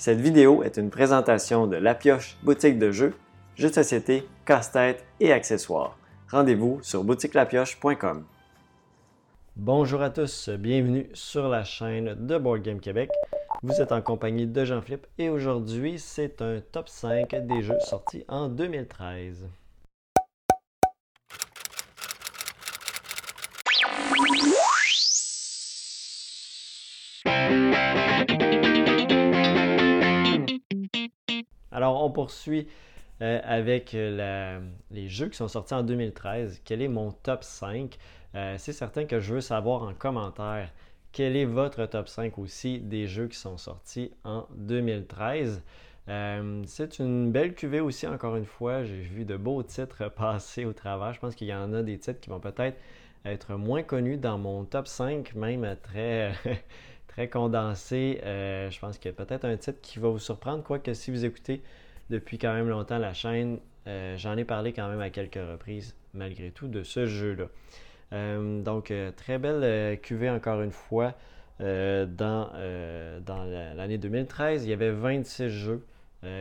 Cette vidéo est une présentation de La Pioche boutique de jeux, jeux de société, casse-tête et accessoires. Rendez-vous sur boutiquelapioche.com. Bonjour à tous, bienvenue sur la chaîne de Board Game Québec. Vous êtes en compagnie de Jean-Philippe et aujourd'hui c'est un top 5 des jeux sortis en 2013. Poursuit euh, avec euh, les jeux qui sont sortis en 2013. Quel est mon top 5 euh, C'est certain que je veux savoir en commentaire quel est votre top 5 aussi des jeux qui sont sortis en 2013. c'est une belle cuvée aussi, encore une fois. J'ai vu de beaux titres passer au travers. Je pense qu'il y en a des titres qui vont peut-être être moins connus dans mon top 5, même très, très condensé. je pense qu'il y a peut-être un titre qui va vous surprendre, quoique si vous écoutez depuis quand même longtemps la chaîne. Euh, j'en ai parlé quand même à quelques reprises, malgré tout, de ce jeu-là. Euh, donc, euh, très belle cuvée encore une fois dans, l'année 2013. Il y avait 26 jeux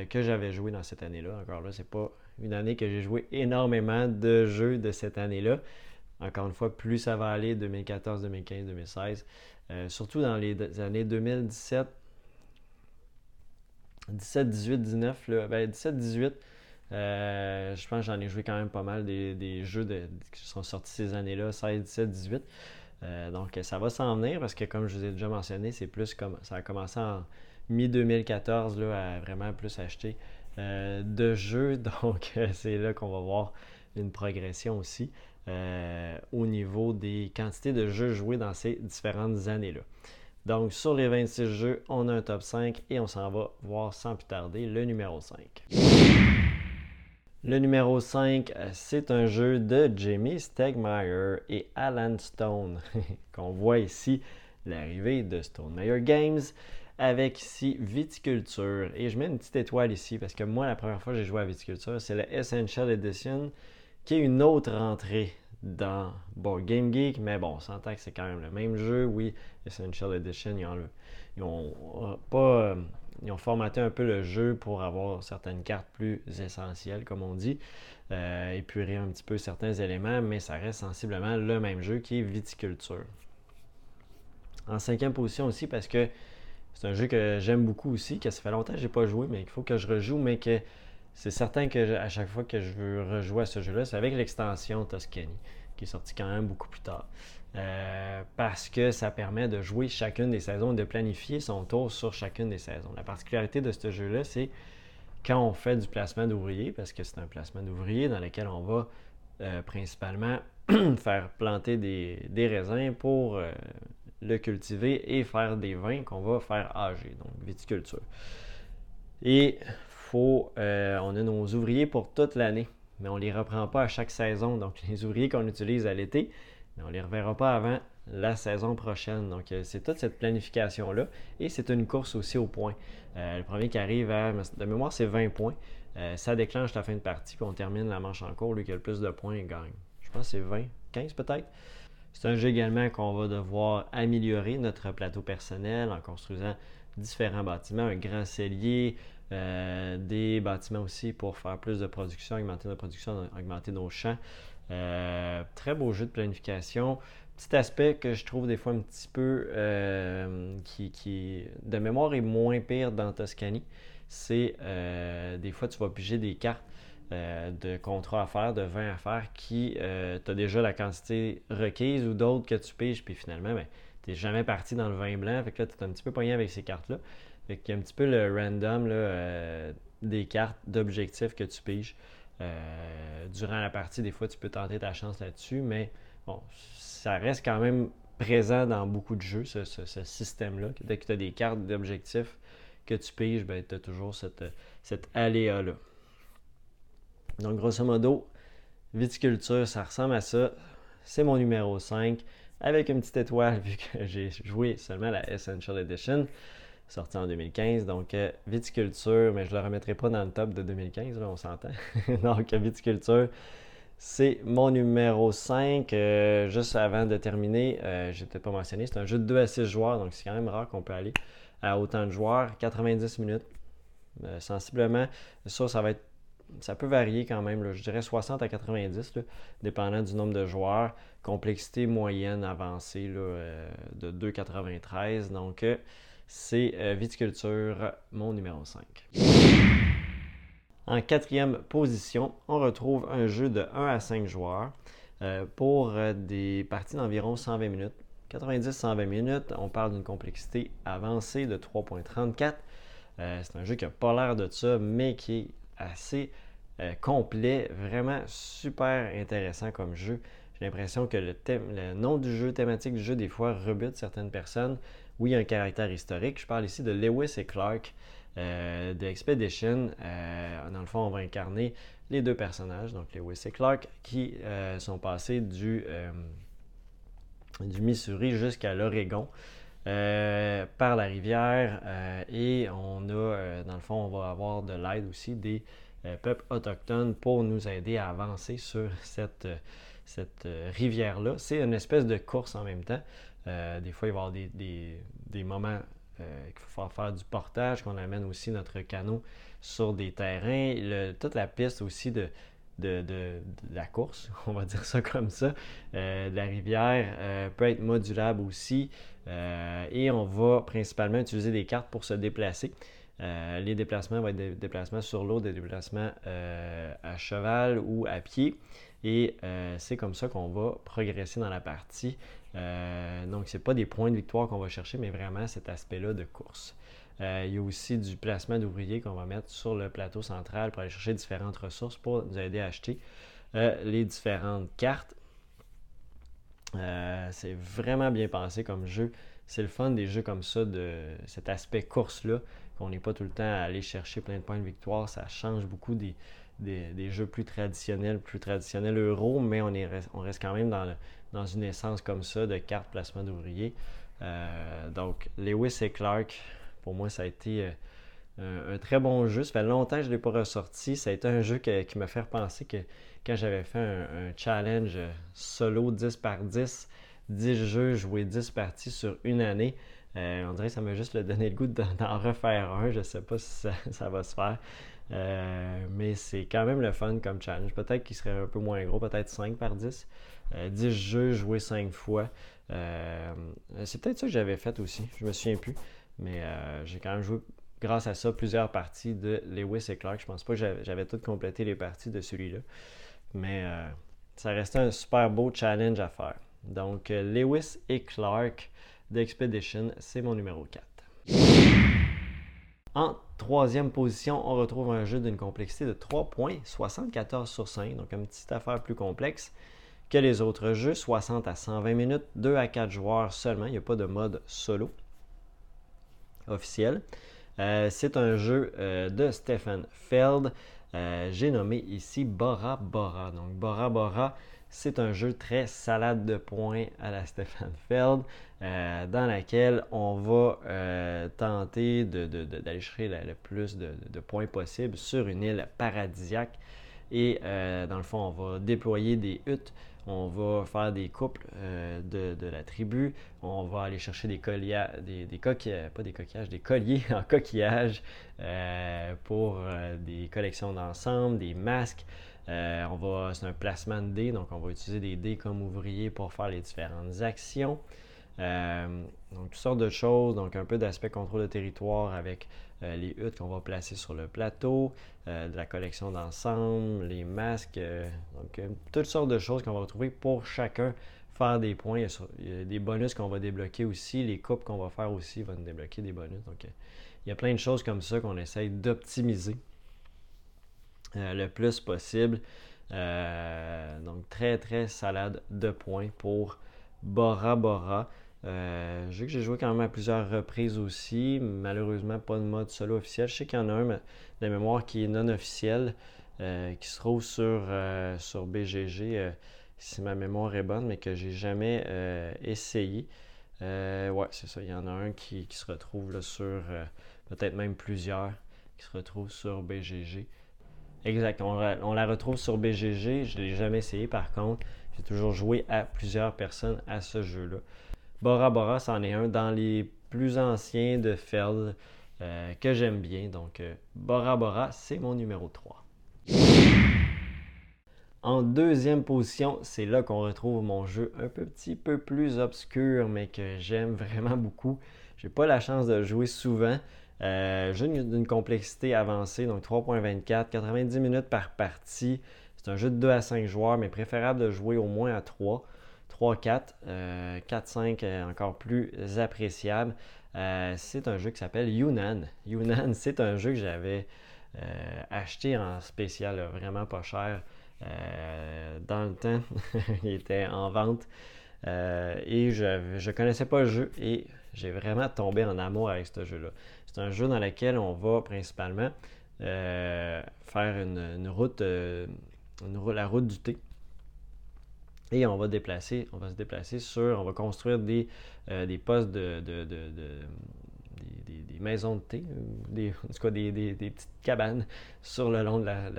que j'avais joué dans cette année-là. Encore là, c'est pas une année que j'ai joué énormément de jeux de cette année-là. Encore une fois, plus ça va aller 2014, 2015, 2016. surtout dans les années 2017, 17, 18, 19, là, ben 17, 18, euh, je pense que j'en ai joué quand même pas mal des, jeux qui sont sortis ces années-là, 16, 17, 18. donc ça va s'en venir parce que comme je vous ai déjà mentionné, c'est plus comme ça a commencé en mi-2014 à vraiment plus acheter euh, de jeux. Donc c'est là qu'on va voir une progression aussi euh, au niveau des quantités de jeux joués dans ces différentes années-là. Donc, sur les 26 jeux, on a un top 5 et on s'en va voir sans plus tarder le numéro 5. Le numéro 5, euh, c'est un jeu de Jamie Stegmaier et Alan Stone, qu'on voit ici l'arrivée de Stone Meyer Games avec ici Viticulture. Et je mets une petite étoile ici parce que moi, la première fois que j'ai joué à Viticulture, c'est la Essential Edition qui est une autre entrée dans Game Geek, mais bon, on s'entend que c'est quand même le même jeu. Oui, Essential Edition, ils ont, euh, pas, euh, ils ont formaté un peu le jeu pour avoir certaines cartes plus essentielles, comme on dit, euh, épurer un petit peu certains éléments, mais ça reste sensiblement le même jeu qui est Viticulture. En cinquième position aussi, parce que c'est un jeu que j'aime beaucoup aussi, que ça fait longtemps que je n'ai pas joué, mais qu'il faut que je rejoue, mais que c'est certain que à chaque fois que je veux rejouer à ce jeu-là, c'est avec l'extension Toscany, qui est sortie quand même beaucoup plus tard. Euh, parce que ça permet de jouer chacune des saisons et de planifier son tour sur chacune des saisons. La particularité de ce jeu-là, c'est quand on fait du placement d'ouvriers, parce que c'est un placement d'ouvriers dans lequel on va euh, principalement faire planter des, raisins pour euh, le cultiver et faire des vins qu'on va faire âger, donc viticulture. Et euh, on a nos ouvriers pour toute l'année, mais on ne les reprend pas à chaque saison. Donc, les ouvriers qu'on utilise à l'été, on ne les reverra pas avant la saison prochaine. Donc, euh, c'est toute cette planification-là. Et c'est une course aussi au point. Euh, le premier qui arrive à, de mémoire, c'est 20 points. ça déclenche la fin de partie, puis on termine la manche en cours. Lui qui a le plus de points gagne. Je pense que c'est 20, 15 peut-être. C'est un jeu également qu'on va devoir améliorer notre plateau personnel en construisant différents bâtiments, un grand cellier, euh, des bâtiments aussi pour faire plus de production, augmenter notre production, augmenter nos champs. Euh, très beau jeu de planification. Petit aspect que je trouve des fois un petit peu euh, qui, de mémoire est moins pire dans Toscany, c'est des fois tu vas piger des cartes de contrats à faire, de vins à faire qui tu as déjà la quantité requise ou d'autres que tu piges, puis finalement, ben, tu n'es jamais parti dans le vin blanc. Fait que là, tu es un petit peu poigné avec ces cartes-là. Fait qu'il y a un petit peu le random euh, des cartes d'objectifs que tu piges. Euh, durant la partie, des fois, tu peux tenter ta chance là-dessus, mais bon, ça reste quand même présent dans beaucoup de jeux, ce, système-là. Dès que tu as des cartes d'objectifs que tu piges, ben, tu as toujours cette, cette aléa-là. Donc, grosso modo, viticulture, ça ressemble à ça. C'est mon numéro 5, avec une petite étoile, vu que j'ai joué seulement la Essential Edition sorti en 2015. Donc, euh, viticulture, mais je ne le remettrai pas dans le top de 2015, là, on s'entend. donc, viticulture, c'est mon numéro 5. Euh, juste avant de terminer, euh, je n'ai peut-être pas mentionné, c'est un jeu de 2 à 6 joueurs, donc c'est quand même rare qu'on peut aller à autant de joueurs, 90 minutes. sensiblement, ça, ça va être ça peut varier quand même, je dirais 60 à 90, dépendant du nombre de joueurs. Complexité moyenne avancée de 2,93. Donc, c'est viticulture, mon numéro 5. En quatrième position, on retrouve un jeu de 1 à 5 joueurs euh, pour euh, des parties d'environ 120 minutes. 90-120 minutes, on parle d'une complexité avancée de 3.34. Euh, c'est un jeu qui n'a pas l'air de ça, mais qui est assez complet, vraiment super intéressant comme jeu. J'ai l'impression que le, nom du jeu, thématique du jeu, des fois rebute certaines personnes. Oui, il y a un caractère historique. Je parle ici de Lewis et Clark euh, de Expedition. Euh, dans le fond, on va incarner les deux personnages, donc Lewis et Clark, qui euh, sont passés du, du Missouri jusqu'à l'Oregon. Par la rivière et on a, dans le fond, on va avoir de l'aide aussi des peuples autochtones pour nous aider à avancer sur cette, cette rivière-là. C'est une espèce de course en même temps. des fois, il va y avoir des, des, des moments euh, qu'il faut faire du portage, qu'on amène aussi notre canot sur des terrains. toute la piste aussi de, de, la course, on va dire ça comme ça, euh, la rivière euh, peut être modulable aussi. et on va principalement utiliser des cartes pour se déplacer. les déplacements vont être des déplacements sur l'eau, des déplacements à cheval ou à pied. Et c'est comme ça qu'on va progresser dans la partie. Euh, donc, ce n'est pas des points de victoire qu'on va chercher, mais vraiment cet aspect-là de course. Euh, il y a aussi du placement d'ouvriers qu'on va mettre sur le plateau central pour aller chercher différentes ressources pour nous aider à acheter euh, les différentes cartes. c'est vraiment bien pensé comme jeu. C'est le fun des jeux comme ça, de cet aspect course-là, qu'on n'est pas tout le temps à aller chercher plein de points de victoire. Ça change beaucoup des, jeux plus traditionnels, plus traditionnels euro, mais on, est, on reste quand même dans, dans une essence comme ça de carte placement d'ouvriers. Euh, donc, Lewis et Clark, pour moi, ça a été euh, un, très bon jeu. Ça fait longtemps que je ne l'ai pas ressorti. Ça a été un jeu qui m'a fait penser que quand j'avais fait un, challenge solo 10 par 10, 10 jeux, jouer 10 parties sur une année, euh, on dirait que ça m'a juste donné le goût d'en refaire un. Je ne sais pas si ça, va se faire. mais c'est quand même le fun comme challenge. Peut-être qu'il serait un peu moins gros, peut-être 5 par 10. 10 euh, jeux joués 5 fois. Euh, c'est peut-être ça que j'avais fait aussi, je me souviens plus. Mais euh, j'ai quand même joué, grâce à ça, plusieurs parties de Lewis et Clark. Je pense pas que j'avais tout complété les parties de celui-là. Mais ça restait un super beau challenge à faire. Donc, Lewis et Clark d'Expedition, c'est mon numéro 4. En troisième position, on retrouve un jeu d'une complexité de 3.74 sur 5, donc une petite affaire plus complexe que les autres jeux, 60 à 120 minutes, 2 à 4 joueurs seulement, il n'y a pas de mode solo officiel. Euh, c'est un jeu euh, de Stephen Feld. Euh, j'ai nommé ici Bora Bora. Donc Bora Bora, c'est un jeu très salade de points à la Stephen Feld, dans laquelle on va tenter d'aller chercher le, plus de, points possible sur une île paradisiaque. Et dans le fond, on va déployer des huttes on va faire des couples euh, de, la tribu, on va aller chercher des colliers, des, des coquillages, pas des coquillages, des colliers en coquillage euh, pour euh, des collections d'ensemble, des masques. on va, c'est un placement de dés, donc on va utiliser des dés comme ouvriers pour faire les différentes actions. donc, toutes sortes de choses, donc un peu d'aspect contrôle de territoire avec euh, les huttes qu'on va placer sur le plateau, euh, de la collection d'ensemble, les masques, euh, donc toutes sortes de choses qu'on va retrouver pour chacun faire des points. Il y a, des bonus qu'on va débloquer aussi, les coupes qu'on va faire aussi vont débloquer des bonus. Donc il y a plein de choses comme ça qu'on essaye d'optimiser le plus possible. donc très très salade de points pour Bora Bora. Euh, je sais que j'ai joué quand même à plusieurs reprises aussi. Malheureusement, pas de mode solo officiel. Je sais qu'il y en a un de mémoire qui est non officiel, euh, qui se trouve sur, euh, sur BGG, si ma mémoire est bonne, mais que j'ai jamais essayé. ouais, c'est ça. Il y en a un qui, se retrouve sur, peut-être même plusieurs, qui se retrouvent sur BGG. Exact. On, on la retrouve sur BGG. Je ne l'ai jamais essayé par contre. J'ai toujours joué à plusieurs personnes à ce jeu-là. Bora Bora, c'en est un dans les plus ancien de Feld que j'aime bien. Donc, Bora Bora, c'est mon numéro 3. En deuxième position, c'est là qu'on retrouve mon jeu un petit peu plus obscur, mais que j'aime vraiment beaucoup. J'ai pas la chance de jouer souvent. Euh, jeu d'une complexité avancée, donc 3.24, 90 minutes par partie. C'est un jeu de 2 à 5 joueurs, mais préférable de jouer au moins à 3. 3-4, 4-5 encore plus appréciable. Euh, c'est un jeu qui s'appelle Yunnan. Yunnan, c'est un jeu que j'avais euh, acheté en spécial, vraiment pas cher. Euh, dans le temps, il était en vente. Euh, et je ne connaissais pas le jeu et j'ai vraiment tombé en amour avec ce jeu-là. C'est un jeu dans lequel on va principalement euh, faire une, route, la route du thé. Et on va déplacer, on va se déplacer sur, on va construire des, des postes de, des, maisons de thé, des, en tout cas des, petites cabanes sur le long de la,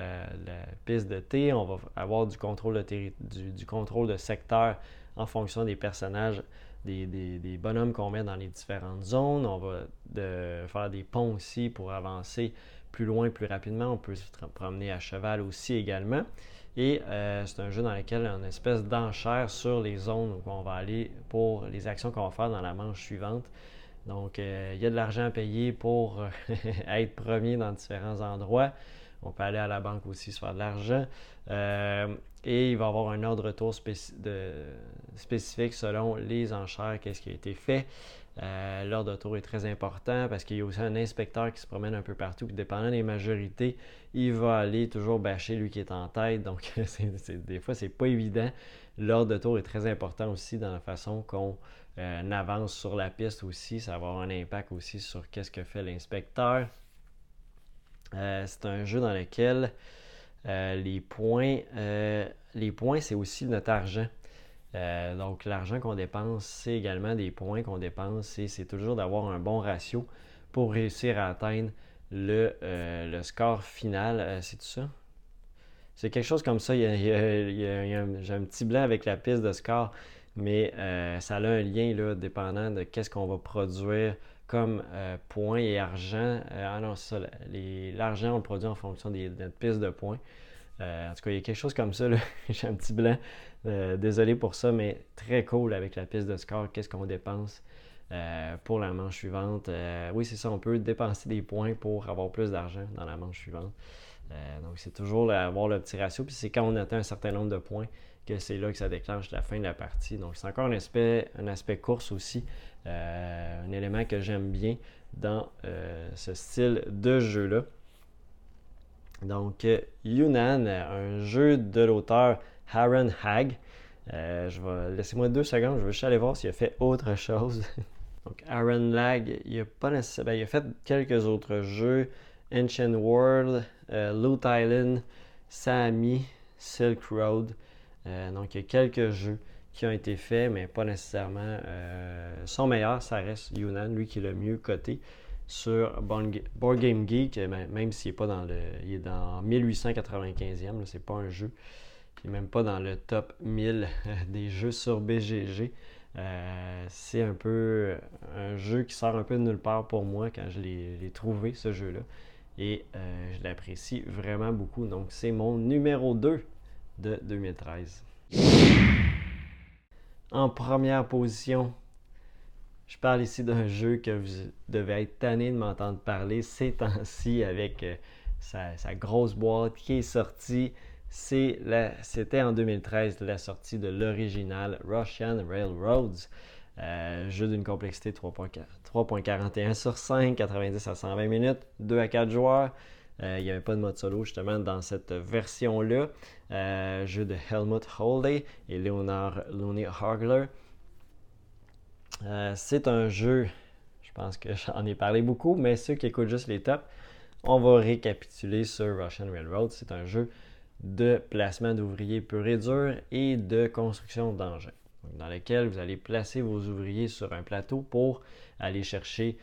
piste de thé. On va avoir du contrôle de, du, contrôle de secteur en fonction des personnages, des, bonhommes qu'on met dans les différentes zones. On va faire des ponts aussi pour avancer plus loin, plus rapidement. On peut se promener à cheval aussi également. Et euh, c'est un jeu dans lequel on a une espèce d'enchère sur les zones où on va aller pour les actions qu'on va faire dans la manche suivante. Donc, euh, il y a de l'argent à payer pour euh, être premier dans différents endroits. On peut aller à la banque aussi se faire de l'argent. Et il va y avoir un ordre de tour spécifique selon les enchères, qu'est-ce qui a été fait. L'ordre de tour est très important parce qu'il y a aussi un inspecteur qui se promène un peu partout. Puis, dépendant des majorités, il va aller toujours bâcher lui qui est en tête. Donc, des fois, c'est pas évident. L'ordre de tour est très important aussi dans la façon qu'on euh, avance sur la piste aussi. Ça va avoir un impact aussi sur qu'est-ce que fait l'inspecteur. Euh, c'est un jeu dans lequel euh, les points, les points c'est aussi notre argent. Donc l'argent qu'on dépense, c'est également des points qu'on dépense et c'est toujours d'avoir un bon ratio pour réussir à atteindre le, score final. c'est tout ça? C'est quelque chose comme ça. J'ai un petit blanc avec la piste de score mais euh, ça a un lien là, dépendant de qu'est-ce qu'on va produire comme euh, points et argent. Euh, ah non, c'est ça, l'argent on le produit en fonction des, de notre piste de points. En tout cas, il y a quelque chose comme ça, j'ai un petit blanc. désolé pour ça, mais très cool avec la piste de score, qu'est-ce qu'on dépense. pour la manche suivante? oui, c'est ça, on peut dépenser des points pour avoir plus d'argent dans la manche suivante. donc, c'est toujours avoir le petit ratio. Puis c'est quand on atteint un certain nombre de points que c'est là que ça déclenche la fin de la partie. Donc c'est encore un aspect, course aussi, euh, un élément que j'aime bien dans euh, ce style de jeu-là. Donc Yunnan, un jeu de l'auteur Aaron Hag. Euh, je vais laissez-moi deux secondes, je vais juste aller voir s'il a fait autre chose. Donc Aaron Lag, il a pas nécessairement, il a fait quelques autres jeux, Ancient World, Loot Island, Sami, Silk Road. Euh, donc, il y a quelques jeux qui ont été faits, mais pas nécessairement. Euh, son meilleur, ça reste Yunnan, lui qui est le mieux coté sur Board Game Geek, même s'il n'est pas dans le. Il est dans 1895e, c'est pas un jeu. Il n'est même pas dans le top 1000 des jeux sur BGG. Euh, c'est un peu un jeu qui sort un peu de nulle part pour moi quand je l'ai trouvé, ce jeu-là. Et je l'apprécie vraiment beaucoup. Donc, c'est mon numéro 2 de 2013. En première position, je parle ici d'un jeu que vous devez être tanné de m'entendre parler ces temps-ci avec euh, sa, grosse boîte qui est sortie. C'était en 2013 la sortie de l'original Russian Railroads. Euh, jeu d'une complexité 3.41 sur 5, 90 à 120 minutes, 2 à 4 joueurs. Euh, il n'y avait pas de mode solo justement dans cette version-là. Jeu de Helmut Holday et Leonard Looney Hagler. Euh, c'est un jeu, je pense que j'en ai parlé beaucoup, mais ceux qui écoutent juste les tops, on va récapituler sur Russian Railroad. C'est un jeu de placement d'ouvriers pur et dur et de construction d'engins dans lequel vous allez placer vos ouvriers sur un plateau pour aller chercher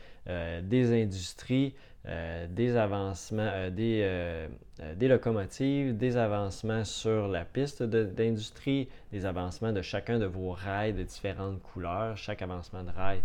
des industries, euh, des avancements, euh, euh, des, locomotives, des avancements sur la piste d'industrie, des avancements de chacun de vos rails de différentes couleurs. Chaque avancement de rail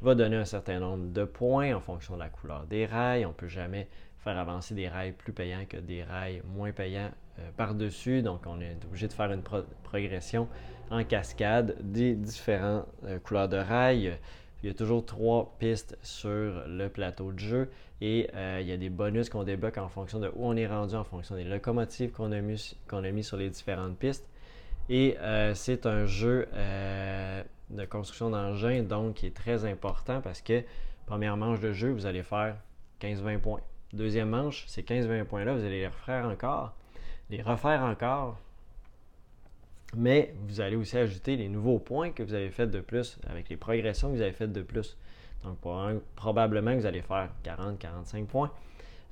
va donner un certain nombre de points en fonction de la couleur des rails. On ne peut jamais faire avancer des rails plus payants que des rails moins payants par-dessus. Donc, on est obligé de faire une progression en cascade des différentes couleurs de rails. Il y a toujours trois pistes sur le plateau de jeu et euh, il y a des bonus qu'on débloque en fonction de où on est rendu, en fonction des locomotives qu'on a, mis, sur les différentes pistes. Et c'est un jeu de construction d'engins donc qui est très important parce que première manche de jeu, vous allez faire 15-20 points. Deuxième manche, ces 15-20 points-là, vous allez les refaire encore, les refaire encore. Mais vous allez aussi ajouter les nouveaux points que vous avez fait de plus avec les progressions que vous avez faites de plus. Donc, probablement que vous allez faire 40-45 points.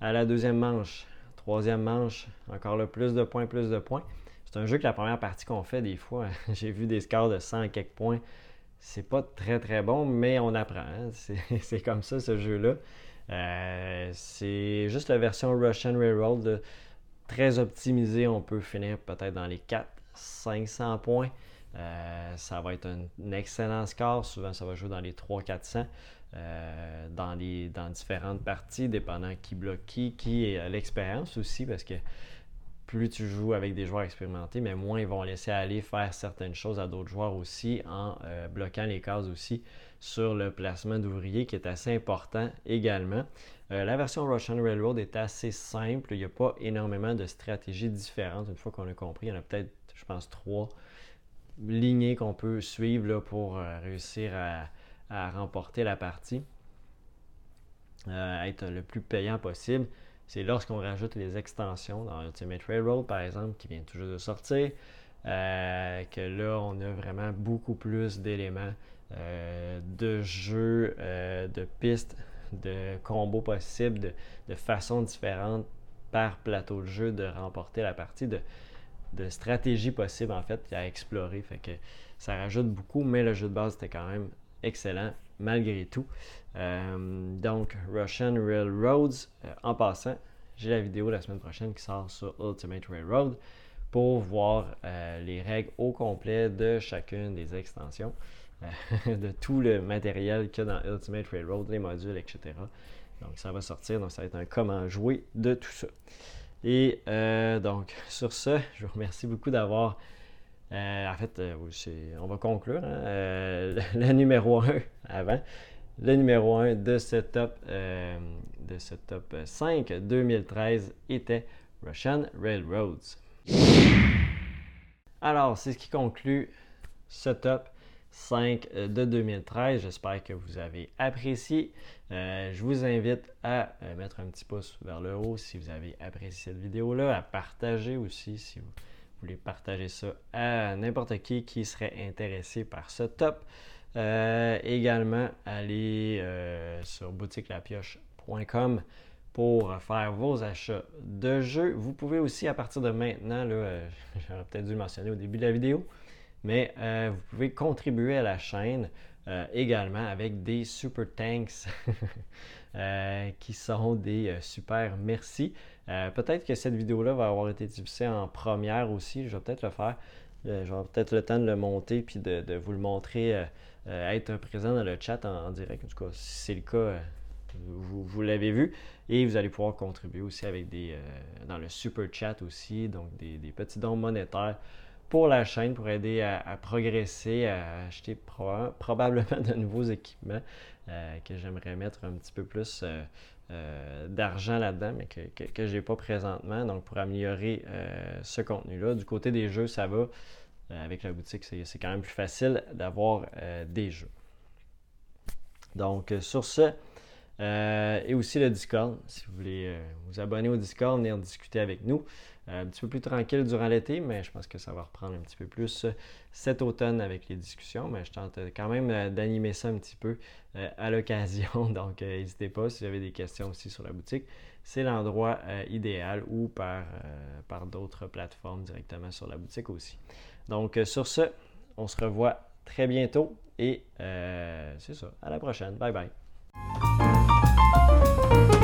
À la deuxième manche, troisième manche, encore le plus de points, plus de points. C'est un jeu que la première partie qu'on fait, des fois, j'ai vu des scores de 100 quelques points. C'est pas très très bon, mais on apprend. Hein. C'est comme ça ce jeu-là. Euh, c'est juste la version Russian Railroad, très optimisée. On peut finir peut-être dans les 400-500 points. Euh, ça va être un, excellent score. Souvent, ça va jouer dans les 300-400 euh, dans, différentes parties, dépendant qui bloque qui, qui est l'expérience aussi, parce que plus tu joues avec des joueurs expérimentés, mais moins ils vont laisser aller faire certaines choses à d'autres joueurs aussi en bloquant les cases aussi sur le placement d'ouvriers qui est assez important également. Euh, la version Russian Railroad est assez simple. Il n'y a pas énormément de stratégies différentes. Une fois qu'on a compris, il y en a peut-être, je pense, trois lignées qu'on peut suivre pour euh, réussir à, remporter la partie, euh, être le plus payant possible. C'est lorsqu'on rajoute les extensions dans Ultimate Railroad, par exemple, qui vient toujours de sortir, que là, on a vraiment beaucoup plus d'éléments euh, de euh, de pistes, de combos possibles, de, façons différentes par plateau de jeu de remporter la partie, de stratégies possibles en fait à explorer. Fait que ça rajoute beaucoup, mais le jeu de base était quand même excellent malgré tout. Euh, donc, Russian Railroads, en passant, j'ai la vidéo la semaine prochaine qui sort sur Ultimate Railroad pour voir les règles au complet de chacune des extensions. de tout le matériel qu'il y a dans Ultimate Railroad, les modules, etc. Donc ça va sortir, donc ça va être un comment jouer de tout ça. Et euh, donc sur ce, je vous remercie beaucoup d'avoir. Euh, en fait, euh, on va conclure hein, le, numéro 1 avant. Le numéro 1 de ce top, de ce top 5 2013 était Russian Railroads. Alors, c'est ce qui conclut ce top. 5 euh, de 2013. J'espère que vous avez apprécié. Euh, je vous invite à euh, mettre un petit pouce vers le haut si vous avez apprécié cette vidéo-là, à partager aussi si vous voulez partager ça à n'importe qui qui serait intéressé par ce top. également, allez sur boutiquelapioche.com pour faire vos achats de jeux. Vous pouvez aussi, à partir de maintenant, j'aurais peut-être dû le mentionner au début de la vidéo, mais euh, vous pouvez contribuer à la chaîne euh, également avec des super tanks euh, qui sont des super merci. peut-être que cette vidéo-là va avoir été diffusée en première aussi. Je vais peut-être le faire. J'aurai peut-être le temps de le monter puis de, vous le montrer, être présent dans le chat en, direct. En tout cas, si c'est le cas, vous, l'avez vu. Et vous allez pouvoir contribuer aussi avec des dans le super chat aussi, donc des petits dons monétaires pour la chaîne pour aider à, progresser, à acheter probablement de nouveaux équipements euh, que j'aimerais mettre un petit peu plus euh, euh, d'argent là-dedans, mais que, que, je n'ai pas présentement. Donc, pour améliorer ce contenu-là. Du côté des jeux, ça va. avec la boutique, c'est quand même plus facile d'avoir des jeux. Donc, sur ce, et aussi le Discord, si vous voulez vous abonner au Discord, venir discuter avec nous. Euh, un petit peu plus tranquille durant l'été, mais je pense que ça va reprendre un petit peu plus euh, cet automne avec les discussions. Mais je tente quand même euh, d'animer ça un petit peu à l'occasion. Donc, n'hésitez pas si vous avez des questions aussi sur la boutique. C'est l'endroit idéal ou par, par d'autres plateformes directement sur la boutique aussi. Donc, sur ce, on se revoit très bientôt et c'est ça. À la prochaine. Bye bye. Música